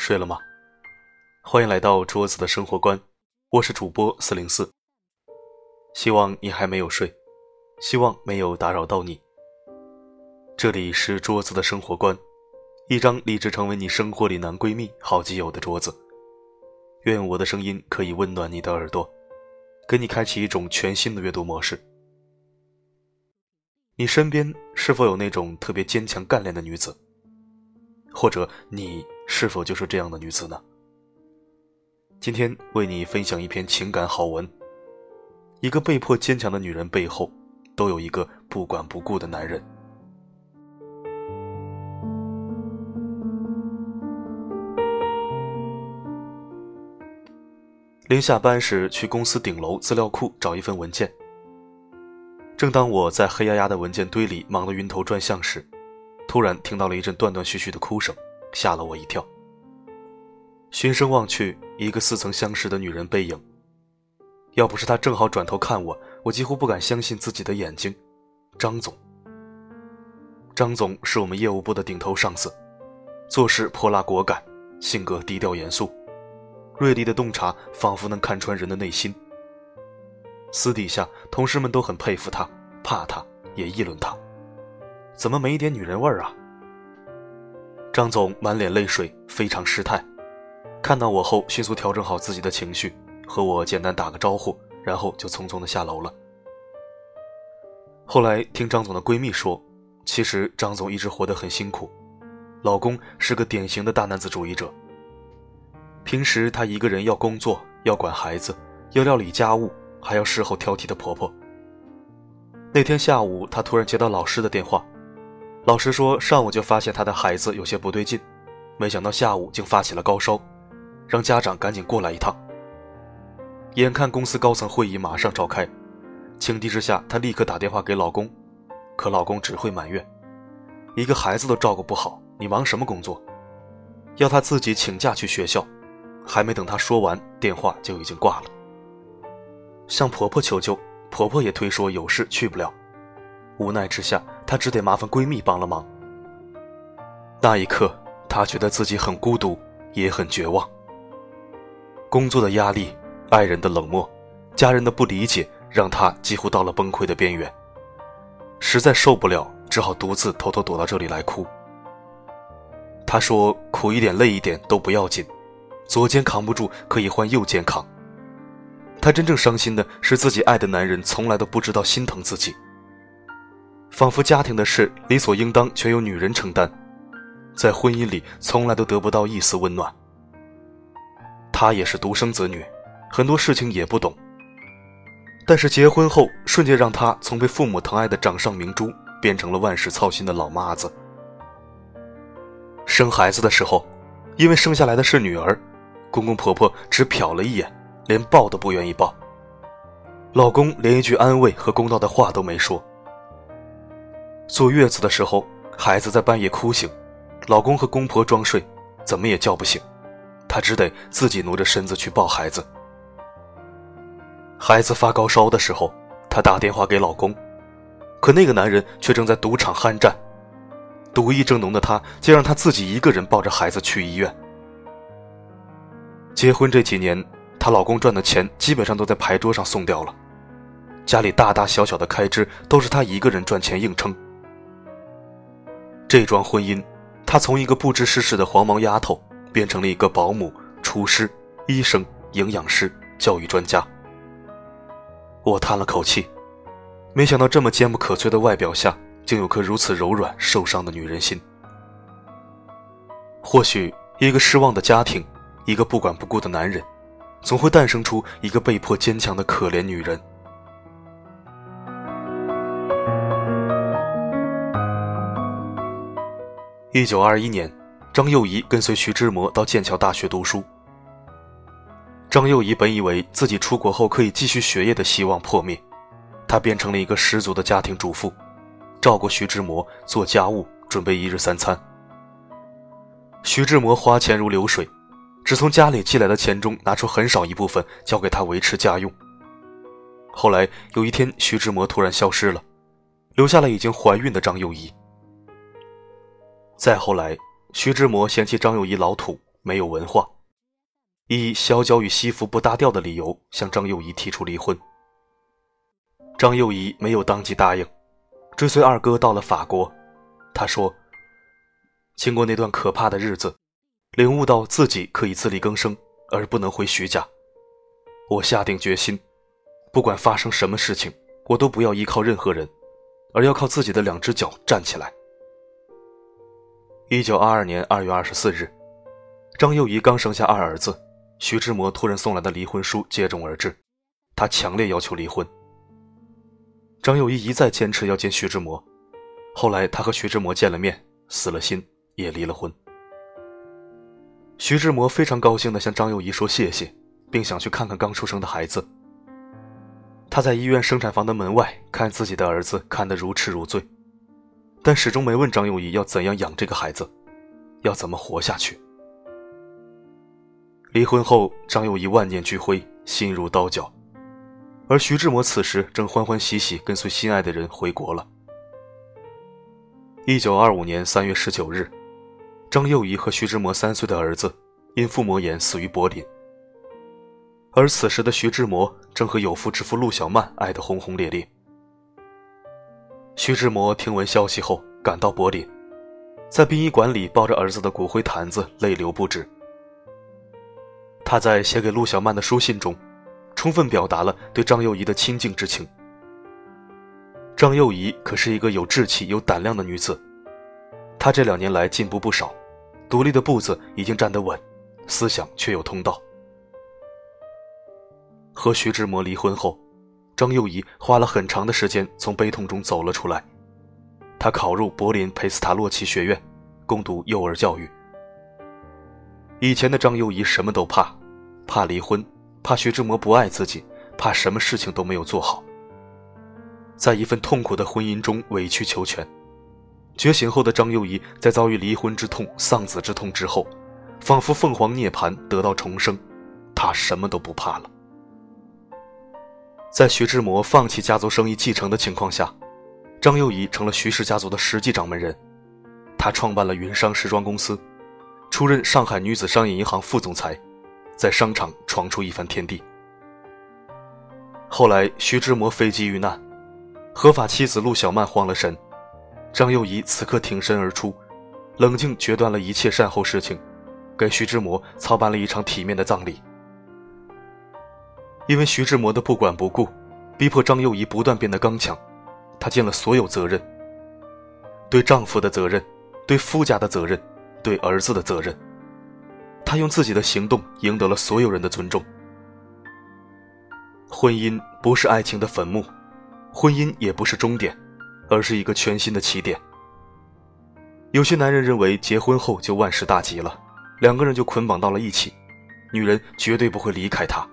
睡了吗？欢迎来到桌子的生活观，我是主播四零四。希望你还没有睡，希望没有打扰到你。这里是桌子的生活观，一张立志成为你生活里男闺蜜、好基友的桌子。愿我的声音可以温暖你的耳朵，给你开启一种全新的阅读模式。你身边是否有那种特别坚强干练的女子？或者你是否就是这样的女子呢？今天为你分享一篇情感好文。一个被迫坚强的女人背后，都有一个不管不顾的男人。临下班时，去公司顶楼资料库找一份文件。正当我在黑压压的文件堆里忙得晕头转向时，突然听到了一阵断断续续的哭声，吓了我一跳。循声望去，一个似曾相识的女人背影。要不是她正好转头看我，我几乎不敢相信自己的眼睛。张总。张总是我们业务部的顶头上司，做事泼辣果敢，性格低调严肃，锐利的洞察仿佛能看穿人的内心。私底下，同事们都很佩服他，怕他，也议论他，怎么没一点女人味儿啊？张总满脸泪水，非常失态，看到我后，迅速调整好自己的情绪，和我简单打个招呼，然后就匆匆的下楼了。后来听张总的闺蜜说，其实张总一直活得很辛苦，老公是个典型的大男子主义者，平时他一个人要工作，要管孩子，要料理家务。还要事后挑剔的婆婆。那天下午，她突然接到老师的电话，老师说上午就发现她的孩子有些不对劲，没想到下午竟发起了高烧，让家长赶紧过来一趟。眼看公司高层会议马上召开，情急之下，她立刻打电话给老公，可老公只会埋怨：“一个孩子都照顾不好，你忙什么工作？”要她自己请假去学校，还没等她说完，电话就已经挂了。向婆婆求救，婆婆也推说有事去不了。无奈之下，她只得麻烦闺蜜帮了忙。那一刻，她觉得自己很孤独，也很绝望。工作的压力、爱人的冷漠、家人的不理解，让她几乎到了崩溃的边缘。实在受不了，只好独自偷偷躲到这里来哭。她说：“苦一点、累一点都不要紧，左肩扛不住，可以换右肩扛。”她真正伤心的是，自己爱的男人从来都不知道心疼自己，仿佛家庭的事理所应当全由女人承担，在婚姻里从来都得不到一丝温暖。她也是独生子女，很多事情也不懂。但是结婚后，瞬间让她从被父母疼爱的掌上明珠，变成了万事操心的老妈子。生孩子的时候，因为生下来的是女儿，公公婆婆只瞟了一眼。连抱都不愿意抱，老公连一句安慰和公道的话都没说。坐月子的时候，孩子在半夜哭醒，老公和公婆装睡，怎么也叫不醒，她只得自己挪着身子去抱孩子。孩子发高烧的时候，她打电话给老公，可那个男人却正在赌场酣战，赌意正浓的他，竟让她自己一个人抱着孩子去医院。结婚这几年。她老公赚的钱基本上都在牌桌上送掉了，家里大大小小的开支都是她一个人赚钱硬撑。这桩婚姻，她从一个不知世事的黄毛丫头，变成了一个保姆、厨师、医生、营养师、教育专家。我叹了口气，没想到这么坚不可摧的外表下，竟有颗如此柔软、受伤的女人心。或许，一个失望的家庭，一个不管不顾的男人。总会诞生出一个被迫坚强的可怜女人。一九二一年，张幼仪跟随徐志摩到剑桥大学读书。张幼仪本以为自己出国后可以继续学业的希望破灭，她变成了一个十足的家庭主妇，照顾徐志摩，做家务，准备一日三餐。徐志摩花钱如流水。只从家里寄来的钱中拿出很少一部分交给他维持家用。后来有一天，徐志摩突然消失了，留下了已经怀孕的张幼仪。再后来，徐志摩嫌弃张幼仪老土，没有文化，以小脚与西服不搭调的理由向张幼仪提出离婚。张幼仪没有当即答应，追随二哥到了法国。他说：“经过那段可怕的日子，领悟到自己可以自力更生，而不能回徐家。我下定决心，不管发生什么事情，我都不要依靠任何人，而要靠自己的两只脚站起来。”一九二二年二月二十四日，张幼仪刚生下二儿子，徐志摩突然送来的离婚书接踵而至，他强烈要求离婚。张幼仪一再坚持要见徐志摩，后来他和徐志摩见了面，死了心，也离了婚。徐志摩非常高兴地向张幼仪说谢谢，并想去看看刚出生的孩子。他在医院生产房的门外看自己的儿子，看得如痴如醉，但始终没问张幼仪要怎样养这个孩子，要怎么活下去。离婚后，张幼仪万念俱灰，心如刀绞。而徐志摩此时正欢欢喜喜跟随心爱的人回国了。一九二五年三月十九日，张幼仪和徐志摩三岁的儿子因腹膜炎死于柏林。而此时的徐志摩正和有妇之夫陆小曼爱得轰轰烈烈。徐志摩听闻消息后赶到柏林，在殡仪馆里抱着儿子的骨灰坛子，泪流不止。他在写给陆小曼的书信中。充分表达了对张幼仪的亲近之情。张幼仪可是一个有志气、有胆量的女子，她这两年来进步不少，独立的步子已经站得稳，思想却有通道。和徐志摩离婚后，张幼仪花了很长的时间从悲痛中走了出来，她考入柏林佩斯塔洛奇学院，攻读幼儿教育。以前的张幼仪什么都怕，怕离婚。怕徐志摩不爱自己，怕什么事情都没有做好，在一份痛苦的婚姻中委曲求全。觉醒后的张幼仪在遭遇离婚之痛、丧子之痛之后，仿佛凤凰涅槃，得到重生，她什么都不怕了。在徐志摩放弃家族生意继承的情况下，张幼仪成了徐氏家族的实际掌门人。她创办了云商时装公司，出任上海女子商业银行副总裁。在商场闯出一番天地。后来，徐志摩飞机遇难，合法妻子陆小曼慌了神，张幼仪此刻挺身而出，冷静决断了一切善后事情，给徐志摩操办了一场体面的葬礼。因为徐志摩的不管不顾，逼迫张幼仪不断变得刚强，她尽了所有责任：对丈夫的责任，对夫家的责任，对儿子的责任。他用自己的行动赢得了所有人的尊重。婚姻不是爱情的坟墓，婚姻也不是终点，而是一个全新的起点。有些男人认为结婚后就万事大吉了，两个人就捆绑到了一起，女人绝对不会离开他，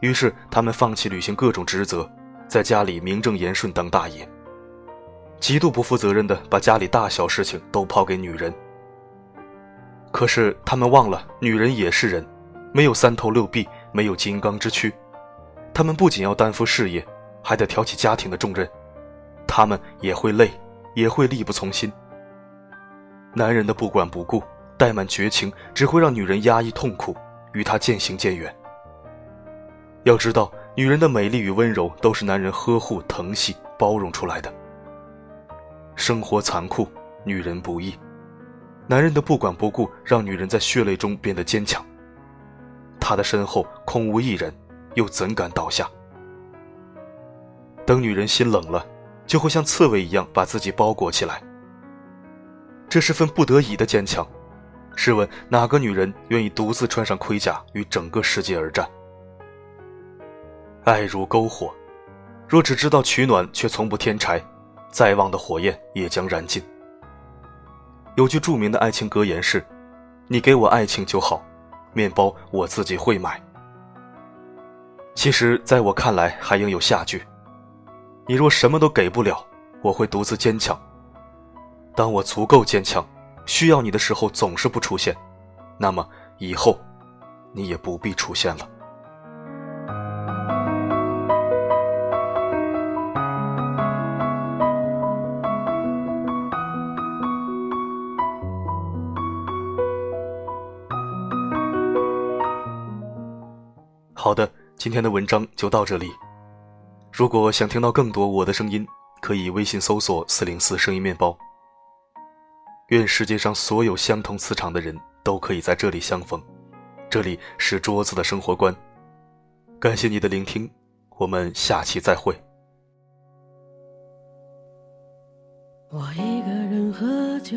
于是他们放弃履行各种职责，在家里名正言顺当大爷，极度不负责任的把家里大小事情都抛给女人。可是他们忘了，女人也是人，没有三头六臂，没有金刚之躯。他们不仅要担负事业，还得挑起家庭的重任。他们也会累，也会力不从心。男人的不管不顾、怠慢绝情，只会让女人压抑痛苦，与他渐行渐远。要知道，女人的美丽与温柔都是男人呵护、疼惜、包容出来的。生活残酷，女人不易。男人的不管不顾，让女人在血泪中变得坚强。他的身后空无一人，又怎敢倒下？等女人心冷了，就会像刺猬一样把自己包裹起来。这是份不得已的坚强。试问哪个女人愿意独自穿上盔甲与整个世界而战？爱如篝火，若只知道取暖却从不添柴，再旺的火焰也将燃尽。有句著名的爱情格言是：“你给我爱情就好，面包我自己会买。”其实，在我看来，还应有下句：“你若什么都给不了，我会独自坚强。当我足够坚强，需要你的时候总是不出现，那么以后，你也不必出现了。”好的，今天的文章就到这里。如果想听到更多我的声音，可以微信搜索“四零四声音面包”。愿世界上所有相同磁场的人都可以在这里相逢。这里是桌子的生活观。感谢你的聆听，我们下期再会。我一个人喝酒，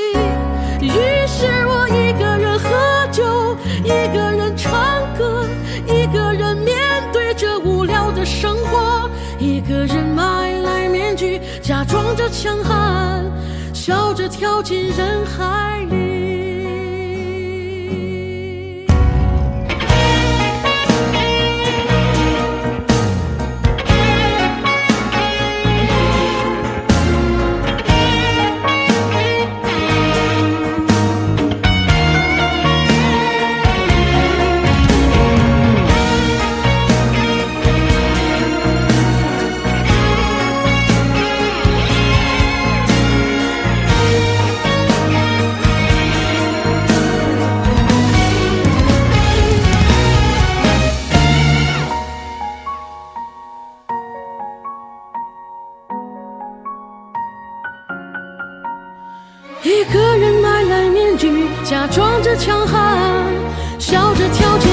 强悍，笑着跳进人海里。一个人买来面具，假装着强悍，笑着跳进